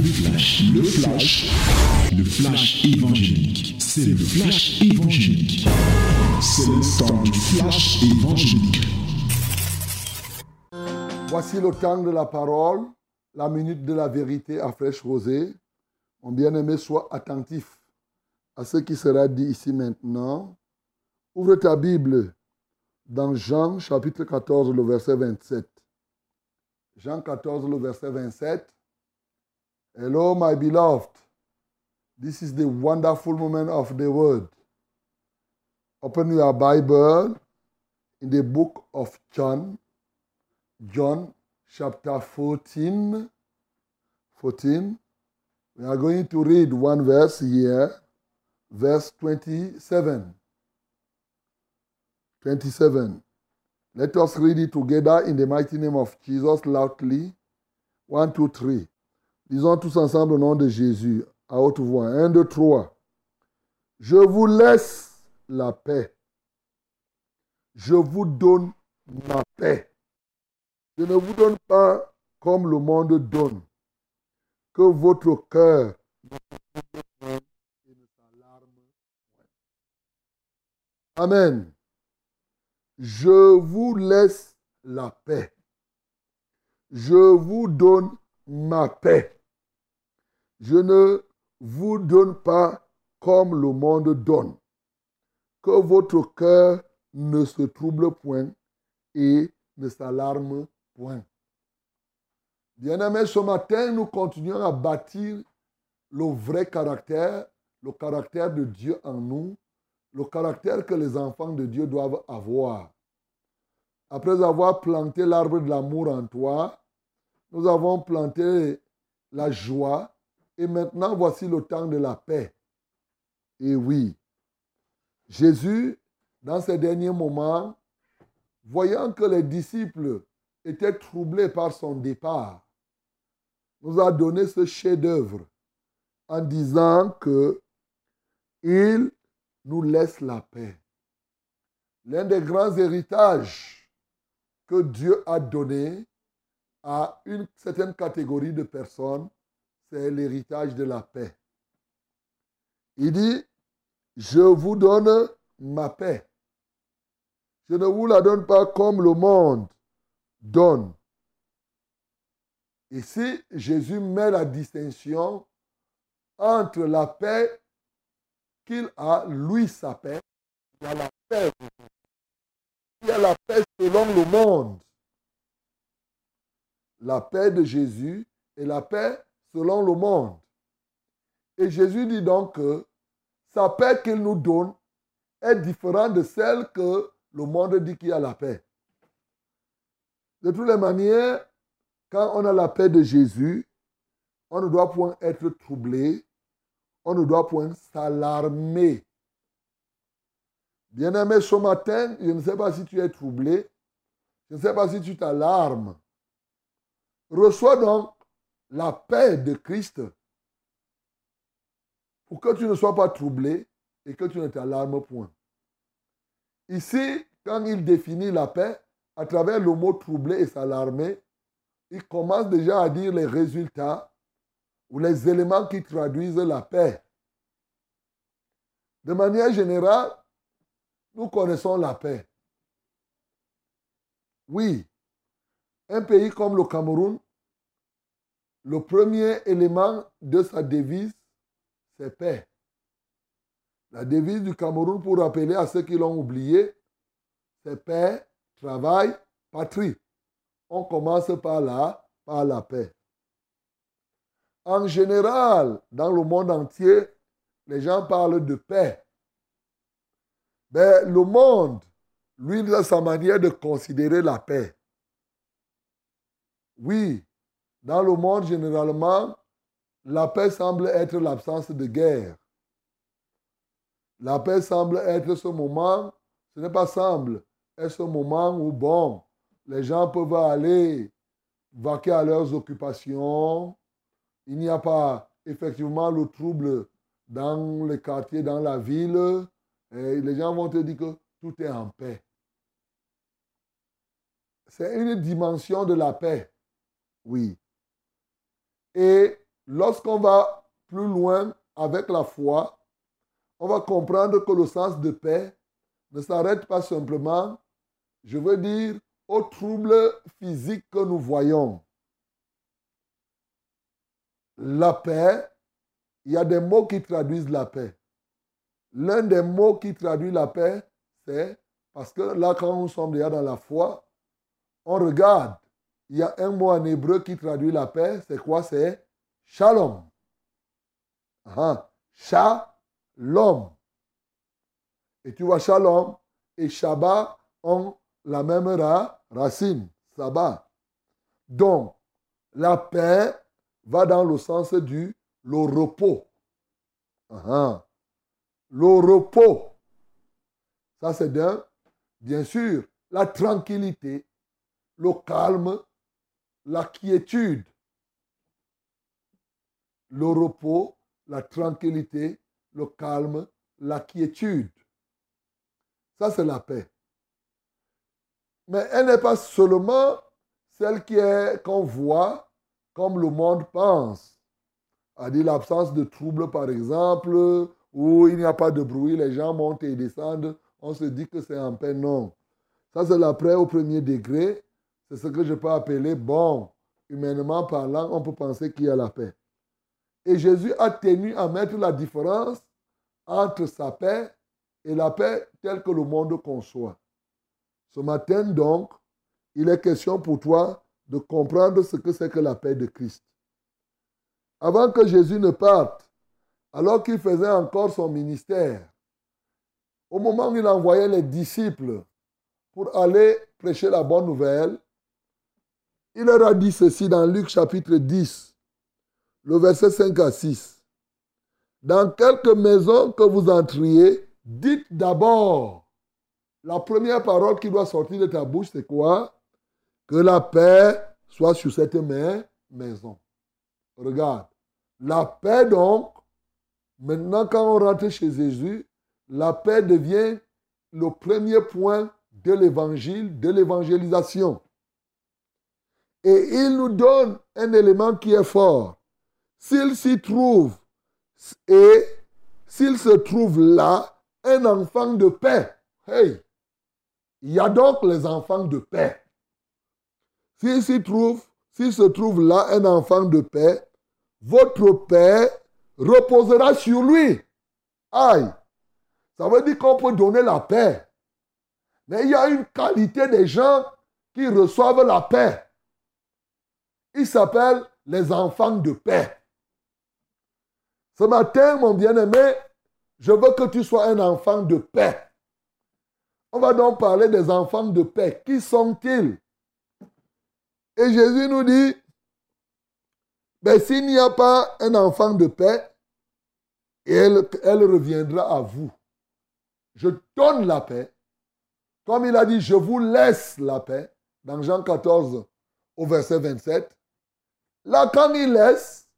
Le flash, le flash, le flash évangélique. C'est le flash évangélique. C'est le temps du flash évangélique. Voici le temps de la parole, la minute de la vérité à fraîche rosée. Mon bien-aimé, sois attentif à ce qui sera dit ici maintenant. Ouvre ta Bible dans Jean chapitre 14, le verset 27. Jean 14, le verset 27. Hello, my beloved. This is the wonderful moment of the word. Open your Bible in the book of John, John chapter 14. 14. We are going to read one verse here, verse 27. 27. Let us read it together in the mighty name of Jesus loudly. One, two, three. Disons tous ensemble au nom de Jésus, à haute voix. Un, deux, trois. Je vous laisse la paix. Je vous donne ma paix. Je ne vous donne pas comme le monde donne. Que votre cœur Amen. Je vous laisse la paix. Je vous donne ma paix. Je ne vous donne pas comme le monde donne. Que votre cœur ne se trouble point et ne s'alarme point. Bien-aimés, ce matin, nous continuons à bâtir le vrai caractère, le caractère de Dieu en nous, le caractère que les enfants de Dieu doivent avoir. Après avoir planté l'arbre de l'amour en toi, nous avons planté la joie et maintenant voici le temps de la paix. Et oui, Jésus, dans ces derniers moments, voyant que les disciples étaient troublés par son départ, nous a donné ce chef-d'œuvre en disant que il nous laisse la paix. L'un des grands héritages que Dieu a donné à une certaine catégorie de personnes, c'est l'héritage de la paix. Il dit, je vous donne ma paix. Je ne vous la donne pas comme le monde donne. Ici, Jésus met la distinction entre la paix qu'il a, lui, sa paix, il y a la paix. Il y a la paix selon le monde. La paix de Jésus et la paix selon le monde. Et Jésus dit donc que sa paix qu'il nous donne est différente de celle que le monde dit qu'il y a la paix. De toutes les manières, quand on a la paix de Jésus, on ne doit point être troublé, on ne doit point s'alarmer. Bien-aimé, ce matin, je ne sais pas si tu es troublé, je ne sais pas si tu t'alarmes. Reçois donc la paix de Christ pour que tu ne sois pas troublé et que tu ne t'alarmes point. Ici, quand il définit la paix, à travers le mot troublé et s'alarmer, il commence déjà à dire les résultats ou les éléments qui traduisent la paix. De manière générale, nous connaissons la paix. Oui, un pays comme le Cameroun, le premier élément de sa devise, c'est paix. La devise du Cameroun, pour rappeler à ceux qui l'ont oublié, c'est paix, travail, patrie. On commence par là, par la paix. En général, dans le monde entier, les gens parlent de paix. Mais le monde, lui, a sa manière de considérer la paix. Oui, dans le monde, généralement, la paix semble être l'absence de guerre. La paix semble être ce moment, ce n'est pas semble, est ce moment où, bon, les gens peuvent aller vaquer à leurs occupations. Il n'y a pas effectivement le trouble dans les quartiers, dans la ville. Et les gens vont te dire que tout est en paix. C'est une dimension de la paix. Oui. Et lorsqu'on va plus loin avec la foi, on va comprendre que le sens de paix ne s'arrête pas simplement, je veux dire, aux troubles physiques que nous voyons. La paix, il y a des mots qui traduisent la paix. L'un des mots qui traduit la paix, c'est parce que là, quand nous sommes déjà dans la foi, on regarde. Il y a un mot en hébreu qui traduit la paix. C'est quoi? C'est shalom. Ah, shalom. Et tu vois, shalom et Shabbat ont la même racine, sabbat. Donc, la paix va dans le sens du le repos. Le repos. Ça, c'est bien sûr, la tranquillité, le calme, la quiétude, le repos, la tranquillité, le calme, la quiétude. Ça, c'est la paix. Mais elle n'est pas seulement celle qui est qu'on voit comme le monde pense. À dire l'absence de troubles, par exemple, où il n'y a pas de bruit, les gens montent et descendent, on se dit que c'est en paix. Non. Ça, c'est la paix au premier degré. C'est ce que je peux appeler bon. Humainement parlant, on peut penser qu'il y a la paix. Et Jésus a tenu à mettre la différence entre sa paix et la paix telle que le monde conçoit. Ce matin, donc, il est question pour toi de comprendre ce que c'est que la paix de Christ. Avant que Jésus ne parte, alors qu'il faisait encore son ministère, au moment où il envoyait les disciples pour aller prêcher la bonne nouvelle, il leur a dit ceci dans Luc chapitre 10, le verset 5 à 6. Dans quelques maisons que vous entriez, dites d'abord, la première parole qui doit sortir de ta bouche, c'est quoi? Que la paix soit sur cette maison. Regarde, la paix donc, maintenant quand on rentre chez Jésus, la paix devient le premier point de l'évangile, de l'évangélisation. Et il nous donne un élément qui est fort. S'il s'y trouve, et s'il se trouve là, un enfant de paix, hey, il y a donc les enfants de paix. S'il s'y trouve, s'il se trouve là un enfant de paix, votre paix reposera sur lui. Aïe, ça veut dire qu'on peut donner la paix. Mais il y a une qualité des gens qui reçoivent la paix. Ils s'appellent les enfants de paix. Ce matin, mon bien-aimé, je veux que tu sois un enfant de paix. On va donc parler des enfants de paix. Qui sont-ils? Et Jésus nous dit, ben, s'il n'y a pas un enfant de paix, elle, elle reviendra à vous. Je donne la paix. Comme il a dit, je vous laisse la paix, dans Jean 14 au verset 27. Là, quand il laisse,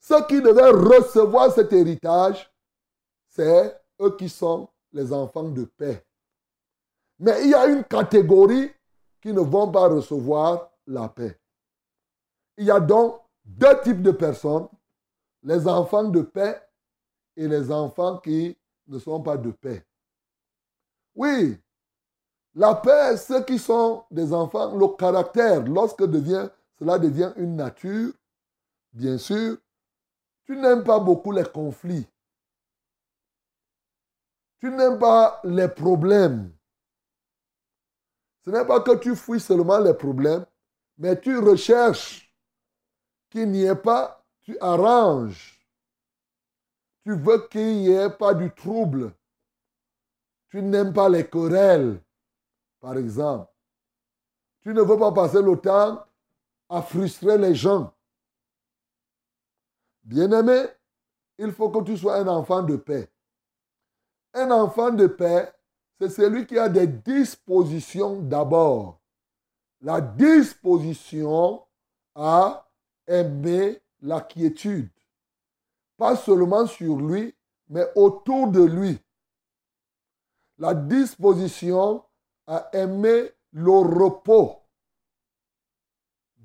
ceux qui devaient recevoir cet héritage, c'est eux qui sont les enfants de paix. Mais il y a une catégorie qui ne vont pas recevoir la paix. Il y a donc deux types de personnes, les enfants de paix et les enfants qui ne sont pas de paix. Oui, la paix, ceux qui sont des enfants, le caractère, lorsque cela devient une nature, bien sûr, tu n'aimes pas beaucoup les conflits. Tu n'aimes pas les problèmes. Ce n'est pas que tu fuis seulement les problèmes, mais tu recherches qu'il n'y ait pas, tu arranges. Tu veux qu'il n'y ait pas du trouble. Tu n'aimes pas les querelles, par exemple. Tu ne veux pas passer le temps à frustrer les gens. Bien-aimé, il faut que tu sois un enfant de paix. Un enfant de paix, c'est celui qui a des dispositions d'abord. La disposition à aimer la quiétude. Pas seulement sur lui, mais autour de lui. La disposition à aimer le repos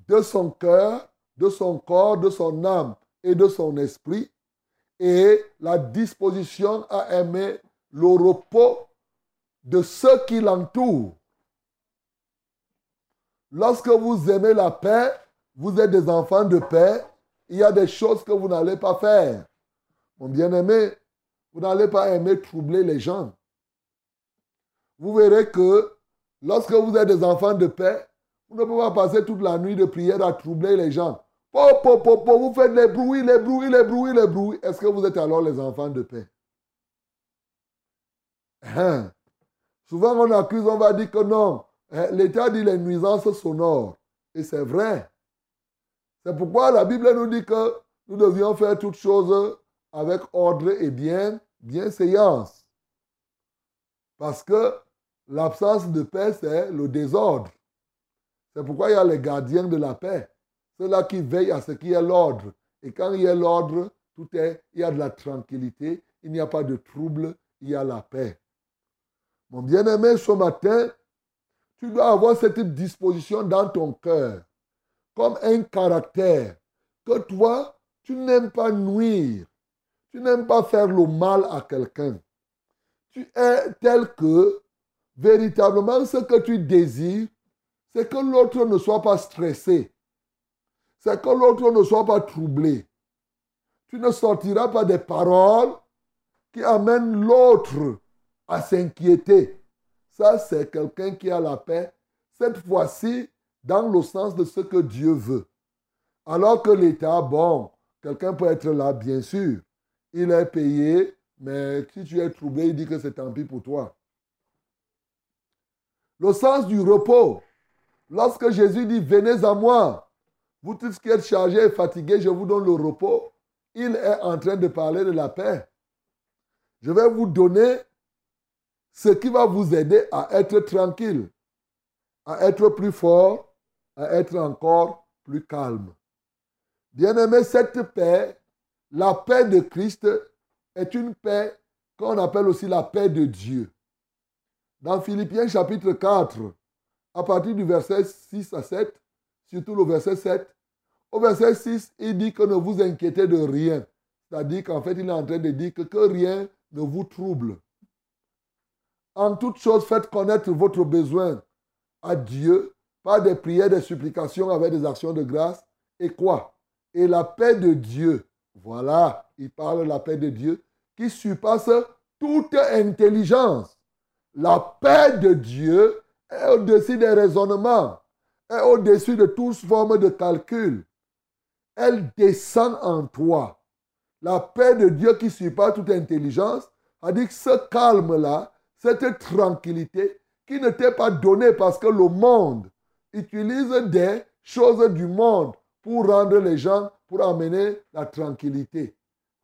de son cœur, de son corps, de son âme et de son esprit, et la disposition à aimer le repos de ceux qui l'entourent. Lorsque vous aimez la paix, vous êtes des enfants de paix, il y a des choses que vous n'allez pas faire. Mon bien-aimé, vous n'allez pas aimer troubler les gens. Vous verrez que lorsque vous êtes des enfants de paix, vous ne pouvez pas passer toute la nuit de prière à troubler les gens. Vous faites les bruits, les bruits, les bruits, les bruits. Est-ce que vous êtes alors les enfants de paix? Hein? Souvent on accuse, on va dire que non. Hein, L'État dit les nuisances sonores. Et c'est vrai. C'est pourquoi la Bible nous dit que nous devions faire toutes choses avec ordre et bien, bienséance. Parce que l'absence de paix, c'est le désordre. C'est pourquoi il y a les gardiens de la paix. Ceux-là qui veillent à ce qu'il y ait l'ordre. Et quand il y a l'ordre, tout est, il y a de la tranquillité, il n'y a pas de trouble, il y a la paix. Mon bien-aimé, ce matin, tu dois avoir cette disposition dans ton cœur, comme un caractère, que toi, tu n'aimes pas nuire, tu n'aimes pas faire le mal à quelqu'un. Tu es tel que, véritablement, ce que tu désires, c'est que l'autre ne soit pas stressé. C'est que l'autre ne soit pas troublé. Tu ne sortiras pas des paroles qui amènent l'autre à s'inquiéter. Ça, c'est quelqu'un qui a la paix. Cette fois-ci, dans le sens de ce que Dieu veut. Alors que l'État, bon, quelqu'un peut être là, bien sûr. Il est payé, mais si tu es troublé, il dit que c'est tant pis pour toi. Le sens du repos. Lorsque Jésus dit, venez à moi, vous tous qui êtes chargés et fatigués, je vous donne le repos. Il est en train de parler de la paix. Je vais vous donner ce qui va vous aider à être tranquille, à être plus fort, à être encore plus calme. Bien-aimé, cette paix, la paix de Christ, est une paix qu'on appelle aussi la paix de Dieu. Dans Philippiens chapitre 4, à partir du verset 6 à 7, surtout le verset 7, au verset 6, il dit que ne vous inquiétez de rien. C'est-à-dire qu'en fait, il est en train de dire que, rien ne vous trouble. En toute chose, faites connaître votre besoin à Dieu par des prières, des supplications avec des actions de grâce. Et quoi? Et la paix de Dieu. Voilà, il parle de la paix de Dieu qui surpasse toute intelligence. La paix de Dieu est au-dessus des raisonnements, est au-dessus de toute forme de calcul. Elle descend en toi. La paix de Dieu qui surpasse toute intelligence a dit que ce calme-là, cette tranquillité qui ne t'est pas donnée parce que le monde utilise des choses du monde pour rendre les gens, pour amener la tranquillité.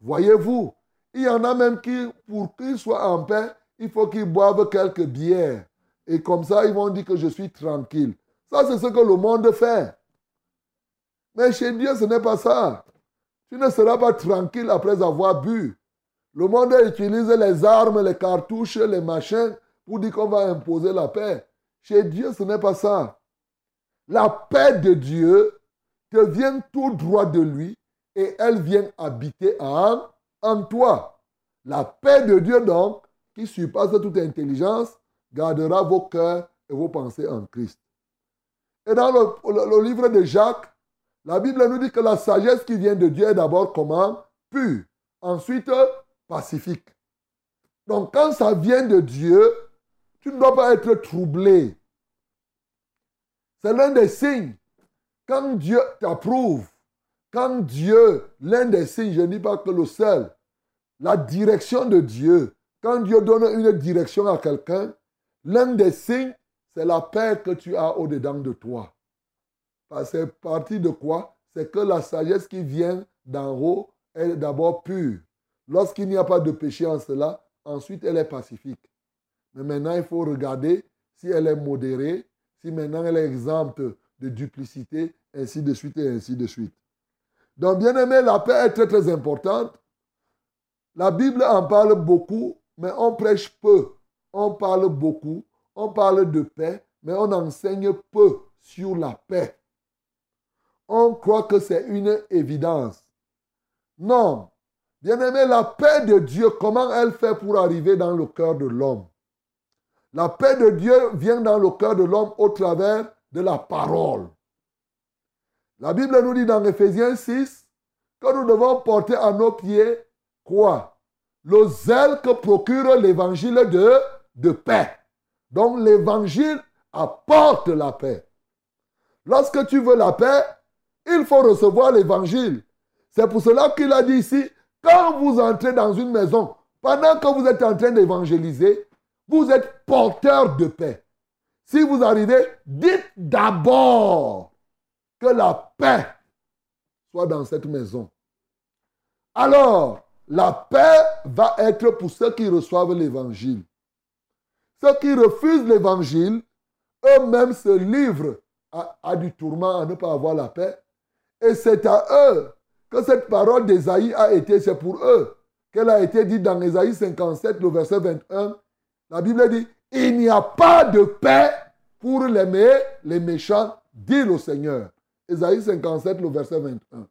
Voyez-vous, il y en a même qui, pour qu'ils soient en paix, il faut qu'ils boivent quelques bières. Et comme ça, ils vont dire que je suis tranquille. Ça, c'est ce que le monde fait. Mais chez Dieu, ce n'est pas ça. Tu ne seras pas tranquille après avoir bu. Le monde utilise les armes, les cartouches, les machins pour dire qu'on va imposer la paix. Chez Dieu, ce n'est pas ça. La paix de Dieu te vient tout droit de lui et elle vient habiter en, en toi. La paix de Dieu, donc, qui surpasse toute intelligence, gardera vos cœurs et vos pensées en Christ. Et dans le, livre de Jacques, la Bible nous dit que la sagesse qui vient de Dieu est d'abord comment? Pure. Ensuite, pacifique. Donc quand ça vient de Dieu, tu ne dois pas être troublé. C'est l'un des signes. Quand Dieu t'approuve, quand Dieu, l'un des signes, je ne dis pas que le seul, la direction de Dieu, quand Dieu donne une direction à quelqu'un, l'un des signes, c'est la paix que tu as au-dedans de toi. C'est partie de quoi? C'est que la sagesse qui vient d'en haut est d'abord pure. Lorsqu'il n'y a pas de péché en cela, ensuite elle est pacifique. Mais maintenant, il faut regarder si elle est modérée, si maintenant elle est exempte de duplicité, ainsi de suite et ainsi de suite. Donc, bien aimé, la paix est très très importante. La Bible en parle beaucoup, mais on prêche peu. On parle beaucoup, on parle de paix, mais on enseigne peu sur la paix. On croit que c'est une évidence. Non. Bien-aimé, la paix de Dieu, comment elle fait pour arriver dans le cœur de l'homme? La paix de Dieu vient dans le cœur de l'homme au travers de la parole. La Bible nous dit dans Ephésiens 6 que nous devons porter à nos pieds quoi? Le zèle que procure l'évangile de, de paix. Donc l'évangile apporte la paix. Lorsque tu veux la paix, il faut recevoir l'évangile. C'est pour cela qu'il a dit ici, quand vous entrez dans une maison, pendant que vous êtes en train d'évangéliser, vous êtes porteur de paix. Si vous arrivez, dites d'abord que la paix soit dans cette maison. Alors, la paix va être pour ceux qui reçoivent l'évangile. Ceux qui refusent l'évangile, eux-mêmes se livrent à, du tourment, à ne pas avoir la paix. Et c'est à eux que cette parole d'Ésaïe a été, c'est pour eux qu'elle a été dite dans Ésaïe 57, le verset 21. La Bible dit, il n'y a pas de paix pour les, les méchants, dit le Seigneur. Ésaïe 57, le verset 21.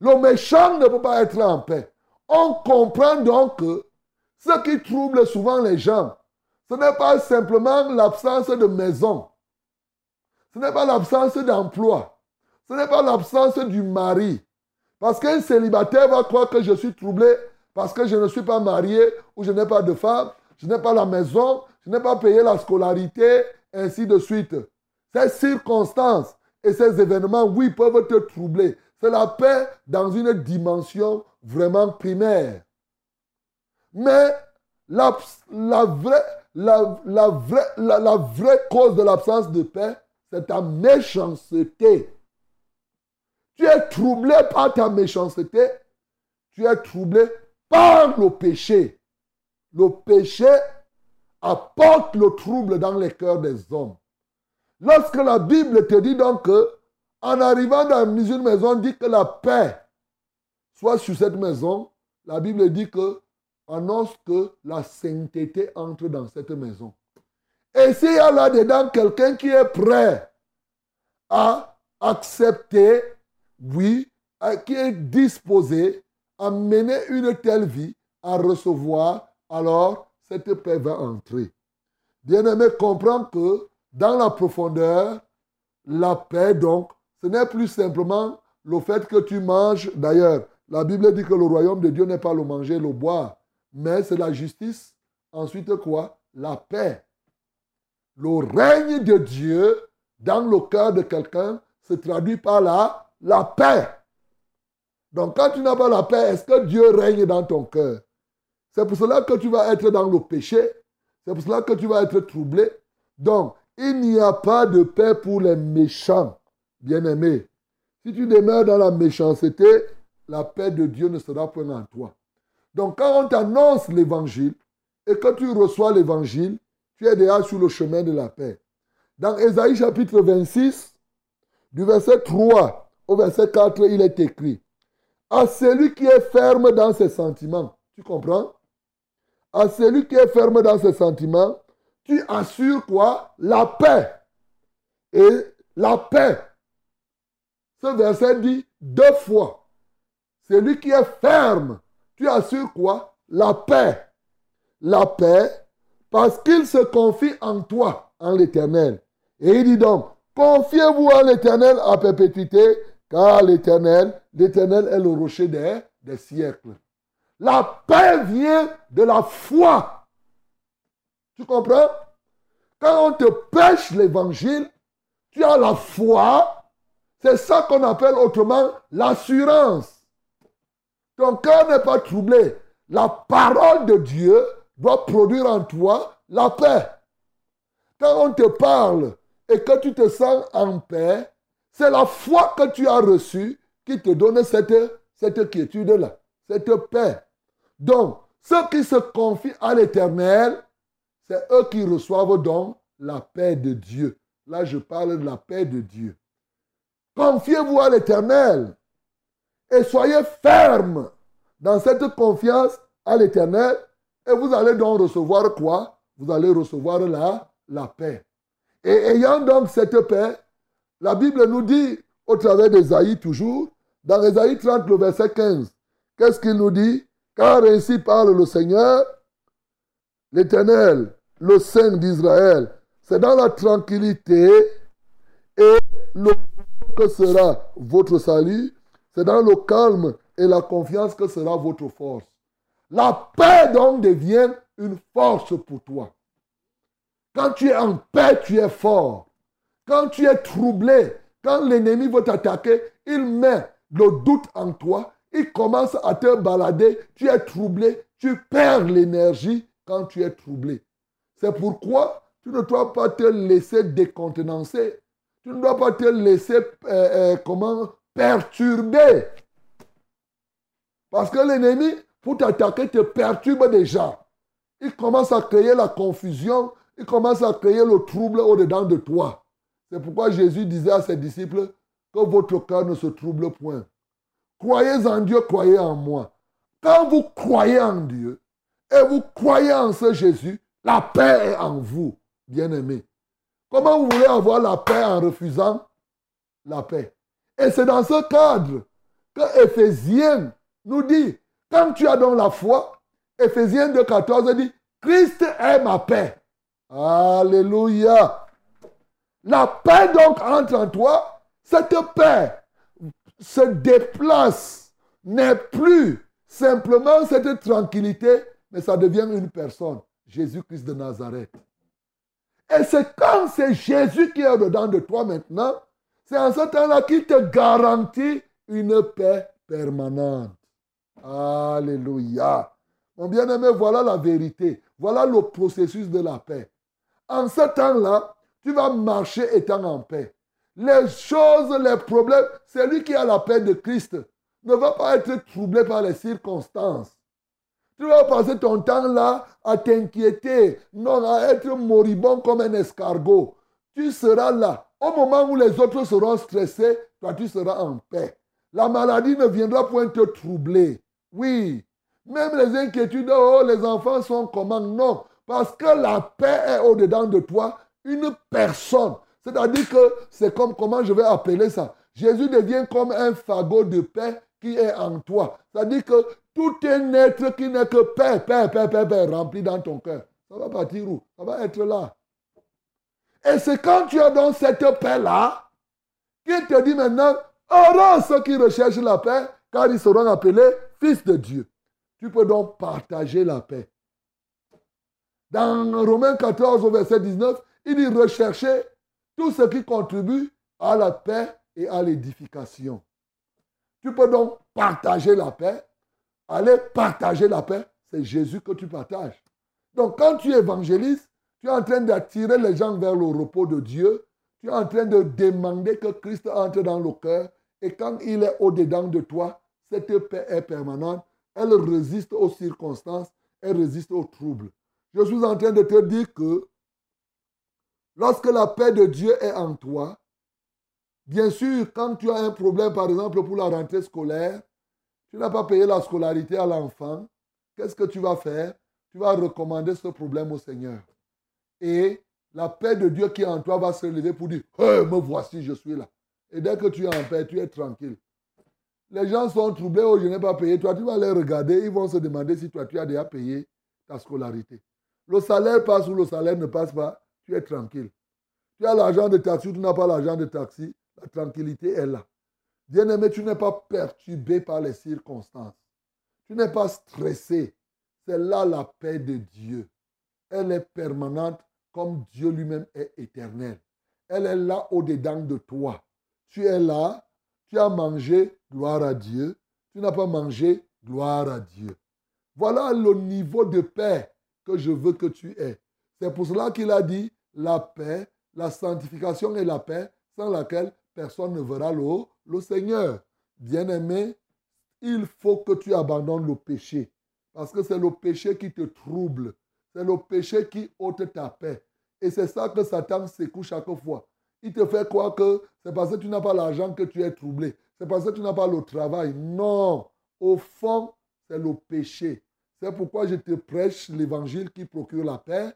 Le méchant ne peut pas être en paix. On comprend donc que ce qui trouble souvent les gens, ce n'est pas simplement l'absence de maison. Ce n'est pas l'absence d'emploi. Ce n'est pas l'absence du mari. Parce qu'un célibataire va croire que je suis troublé parce que je ne suis pas marié ou je n'ai pas de femme, je n'ai pas la maison, je n'ai pas payé la scolarité, ainsi de suite. Ces circonstances et ces événements, oui, peuvent te troubler. C'est la paix dans une dimension vraiment primaire. Mais la, la, vraie, la, vraie cause de l'absence de paix, c'est ta méchanceté. Tu es troublé par ta méchanceté. Tu es troublé par le péché. Le péché apporte le trouble dans les cœurs des hommes. Lorsque la Bible te dit donc que, en arrivant dans une maison, dit que la paix soit sur cette maison, la Bible dit que annonce que la sainteté entre dans cette maison. Et s'il y a là-dedans quelqu'un qui est prêt à accepter, oui, qui est disposé à mener une telle vie, à recevoir, alors cette paix va entrer. Bien-aimé, comprends que dans la profondeur, la paix, donc, ce n'est plus simplement le fait que tu manges. D'ailleurs, la Bible dit que le royaume de Dieu n'est pas le manger, le boire, mais c'est la justice. Ensuite, quoi? La paix. Le règne de Dieu dans le cœur de quelqu'un se traduit par la, la paix. Donc, quand tu n'as pas la paix, est-ce que Dieu règne dans ton cœur? C'est pour cela que tu vas être dans le péché. C'est pour cela que tu vas être troublé. Donc, il n'y a pas de paix pour les méchants, bien-aimés. Si tu demeures dans la méchanceté, la paix de Dieu ne sera point en toi. Donc quand on t'annonce l'évangile et que tu reçois l'évangile, tu es déjà sur le chemin de la paix. Dans Ésaïe chapitre 26, du verset 3 au verset 4, il est écrit, à celui qui est ferme dans ses sentiments, tu comprends? À celui qui est ferme dans ses sentiments, tu assures quoi? La paix. Et la paix. Ce verset dit deux fois. Celui qui est ferme, tu assures quoi? La paix. La paix, parce qu'il se confie en toi, en l'éternel. Et il dit donc, confiez-vous en l'éternel à perpétuité, car l'éternel, l'éternel est le rocher des, des siècles. La paix vient de la foi tu comprends? Quand on te pêche l'évangile, tu as la foi. C'est ça qu'on appelle autrement l'assurance. Ton cœur n'est pas troublé. La parole de Dieu doit produire en toi la paix. Quand on te parle et que tu te sens en paix, c'est la foi que tu as reçue qui te donne cette, cette quiétude-là, cette paix. Donc, ceux qui se confient à l'éternel c'est eux qui reçoivent donc la paix de Dieu. Là, je parle de la paix de Dieu. Confiez-vous à l'Éternel et soyez ferme dans cette confiance à l'Éternel et vous allez donc recevoir quoi? Vous allez recevoir la, la paix. Et ayant donc cette paix, la Bible nous dit au travers d'Ésaïe toujours, dans Ésaïe 30, le verset 15, qu'est-ce qu'il nous dit? Car ainsi parle le Seigneur, l'Éternel, le Saint d'Israël. C'est dans la tranquillité et le que sera votre salut. C'est dans le calme et la confiance que sera votre force. La paix donc devient une force pour toi. Quand tu es en paix, tu es fort. Quand tu es troublé, quand l'ennemi veut t'attaquer, il met le doute en toi, il commence à te balader, tu es troublé, tu perds l'énergie quand tu es troublé. C'est pourquoi tu ne dois pas te laisser décontenancer. Tu ne dois pas te laisser euh, euh, comment perturber. Parce que l'ennemi, pour t'attaquer, te perturbe déjà. Il commence à créer la confusion, il commence à créer le trouble au-dedans de toi. C'est pourquoi Jésus disait à ses disciples que votre cœur ne se trouble point. Croyez en Dieu, croyez en moi. Quand vous croyez en Dieu et vous croyez en ce Jésus, la paix est en vous, bien-aimés. Comment vous voulez avoir la paix en refusant la paix? Et c'est dans ce cadre que Éphésiens nous dit, quand tu as donc la foi, Éphésiens 2.14 dit, Christ est ma paix. Alléluia. La paix donc entre en toi. Cette paix se déplace, n'est plus simplement cette tranquillité, mais ça devient une personne, Jésus-Christ de Nazareth. Et c'est quand c'est Jésus qui est dedans de toi maintenant, c'est en ce temps-là qu'il te garantit une paix permanente. Alléluia. Mon bien-aimé, voilà la vérité. Voilà le processus de la paix. En ce temps-là, tu vas marcher étant en paix. Les choses, les problèmes, celui qui a la paix de Christ ne va pas être troublé par les circonstances. Tu vas passer ton temps là à t'inquiéter, non à être moribond comme un escargot. Tu seras là. Au moment où les autres seront stressés, toi tu seras en paix. La maladie ne viendra point te troubler. Oui. Même les inquiétudes, oh, les enfants sont comment? Non. Parce que la paix est au-dedans de toi, une personne. C'est-à-dire que c'est comme, comment je vais appeler ça Jésus devient comme un fagot de paix qui est en toi. C'est-à-dire que tout un être qui n'est que paix, paix, paix, paix, paix, rempli dans ton cœur. Ça va partir où? Ça va être là. Et c'est quand tu as dans cette paix-là qu'il te dit maintenant, heureux ceux qui recherchent la paix, car ils seront appelés fils de Dieu. Tu peux donc partager la paix. Dans Romains 14, au verset 19, il dit rechercher tout ce qui contribue à la paix et à l'édification. Tu peux donc partager la paix. Aller partager la paix, c'est Jésus que tu partages. Donc quand tu évangélises, tu es en train d'attirer les gens vers le repos de Dieu. Tu es en train de demander que Christ entre dans le cœur. Et quand il est au-dedans de toi, cette paix est permanente. Elle résiste aux circonstances, elle résiste aux troubles. Je suis en train de te dire que lorsque la paix de Dieu est en toi, bien sûr, quand tu as un problème, par exemple, pour la rentrée scolaire, tu n'as pas payé la scolarité à l'enfant, qu'est-ce que tu vas faire? Tu vas recommander ce problème au Seigneur. Et la paix de Dieu qui est en toi va se lever pour dire, me voici, je suis là. Et dès que tu es en paix, tu es tranquille. Les gens sont troublés, oh, je n'ai pas payé. Toi, tu vas les regarder, ils vont se demander si toi, tu as déjà payé ta scolarité. Le salaire passe ou le salaire ne passe pas, tu es tranquille. Tu as l'argent de taxi ou tu n'as pas l'argent de taxi, la tranquillité est là. Bien-aimé, tu n'es pas perturbé par les circonstances. Tu n'es pas stressé. C'est là la paix de Dieu. Elle est permanente comme Dieu lui-même est éternel. Elle est là au-dedans de toi. Tu es là, tu as mangé, gloire à Dieu. Tu n'as pas mangé, gloire à Dieu. Voilà le niveau de paix que je veux que tu aies. C'est pour cela qu'il a dit la paix, la sanctification et la paix, sans laquelle personne ne verra le, le Seigneur. Bien-aimé, il faut que tu abandonnes le péché. Parce que c'est le péché qui te trouble. C'est le péché qui ôte ta paix. Et c'est ça que Satan secoue chaque fois. Il te fait croire que c'est parce que tu n'as pas l'argent que tu es troublé. C'est parce que tu n'as pas le travail. Non. Au fond, c'est le péché. C'est pourquoi je te prêche l'évangile qui procure la paix.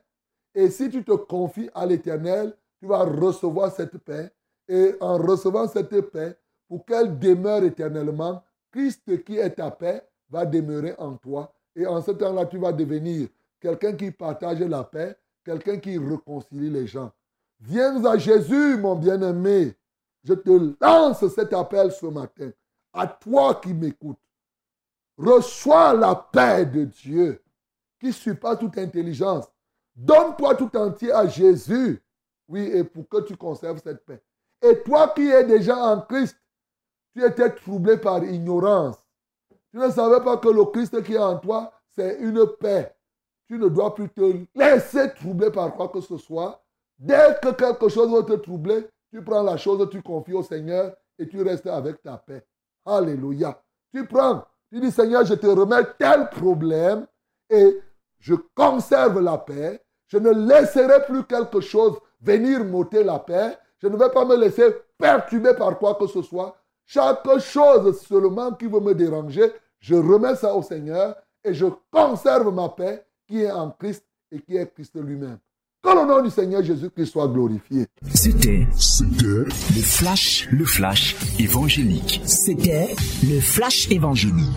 Et si tu te confies à l'éternel, tu vas recevoir cette paix. Et en recevant cette paix, pour qu'elle demeure éternellement, Christ qui est ta paix va demeurer en toi. Et en ce temps-là, tu vas devenir quelqu'un qui partage la paix, quelqu'un qui réconcilie les gens. Viens à Jésus, mon bien-aimé. Je te lance cet appel ce matin. À toi qui m'écoutes. Reçois la paix de Dieu qui pas toute intelligence. Donne-toi tout entier à Jésus. Oui, et pour que tu conserves cette paix. Et toi qui es déjà en Christ, tu étais troublé par ignorance. Tu ne savais pas que le Christ qui est en toi, c'est une paix. Tu ne dois plus te laisser troubler par quoi que ce soit. Dès que quelque chose va te troubler, tu prends la chose, tu confies au Seigneur et tu restes avec ta paix. Alléluia. Tu prends, tu dis Seigneur, je te remets tel problème et je conserve la paix. Je ne laisserai plus quelque chose venir m'ôter la paix. Je ne vais pas me laisser perturber par quoi que ce soit. Chaque chose seulement qui veut me déranger, je remets ça au Seigneur et je conserve ma paix qui est en Christ et qui est Christ lui-même. Que le nom du Seigneur Jésus-Christ soit glorifié. C'était, c'était le flash, le flash évangélique. C'était le flash évangélique.